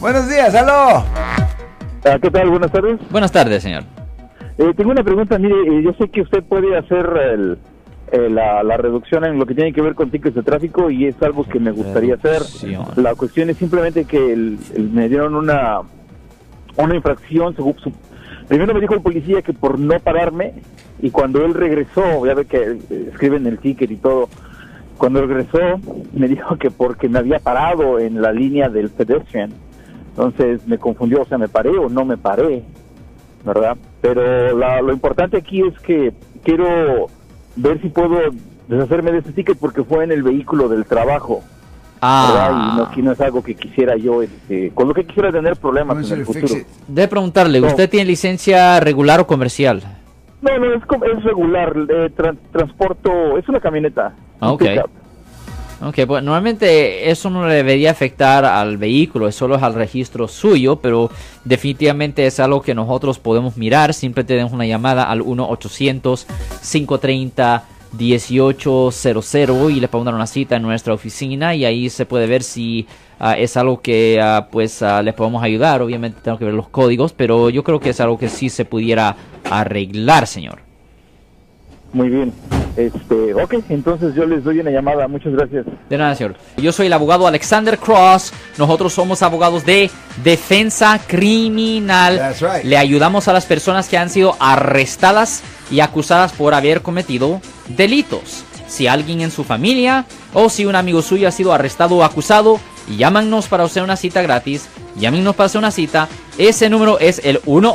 Buenos días, aló. Ah, ¿Qué tal? Buenas tardes. Buenas tardes, señor. Eh, tengo una pregunta. Mire, eh, yo sé que usted puede hacer el, eh, la, la reducción en lo que tiene que ver con tickets de tráfico y es algo que me gustaría hacer. La cuestión es simplemente que el- el- me dieron una una infracción. según su- primero me dijo el policía que por no pararme y cuando él regresó, ya ve que eh, escriben el ticket y todo. Cuando regresó me dijo que porque me había parado en la línea del pedestrian. Entonces me confundió, o sea, me paré o no me paré. ¿verdad? Pero la- lo importante aquí es que quiero ver si puedo deshacerme de ese ticket porque fue en el vehículo del trabajo, ¿verdad? Y no, Ah, que no es algo que quisiera yo, este, con lo que quisiera tener problemas en el futuro. it. debe preguntarle, No. ¿usted tiene licencia regular o comercial? No, no, es, es regular, eh, tra- transporto, es una camioneta. un Ah, ok. pickup. Ok, pues normalmente eso no le debería afectar al vehículo, solo es al registro suyo, pero definitivamente es algo que nosotros podemos mirar. Siempre tenemos una llamada al 1-800-530-1800 y le podemos dar una cita en nuestra oficina y ahí se puede ver si ah, es algo que ah, pues ah, les podemos ayudar. Obviamente tengo que ver los códigos, pero yo creo que es algo que sí se pudiera arreglar, señor. Muy bien. Este, ok, entonces yo les doy una llamada. Muchas gracias. De nada, señor. Yo soy el abogado Alexander Cross. Nosotros somos abogados de defensa criminal. That's right. Le ayudamos a las personas que han sido arrestadas y acusadas por haber cometido delitos. Si alguien en su familia o si un amigo suyo ha sido arrestado o acusado, llámanos para hacer una cita gratis. Llámenos para hacer una cita. Ese número es el 1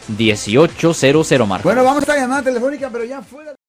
1-800-530-1800, Marco. Bueno, vamos a esta llamada telefónica, pero ya fuera.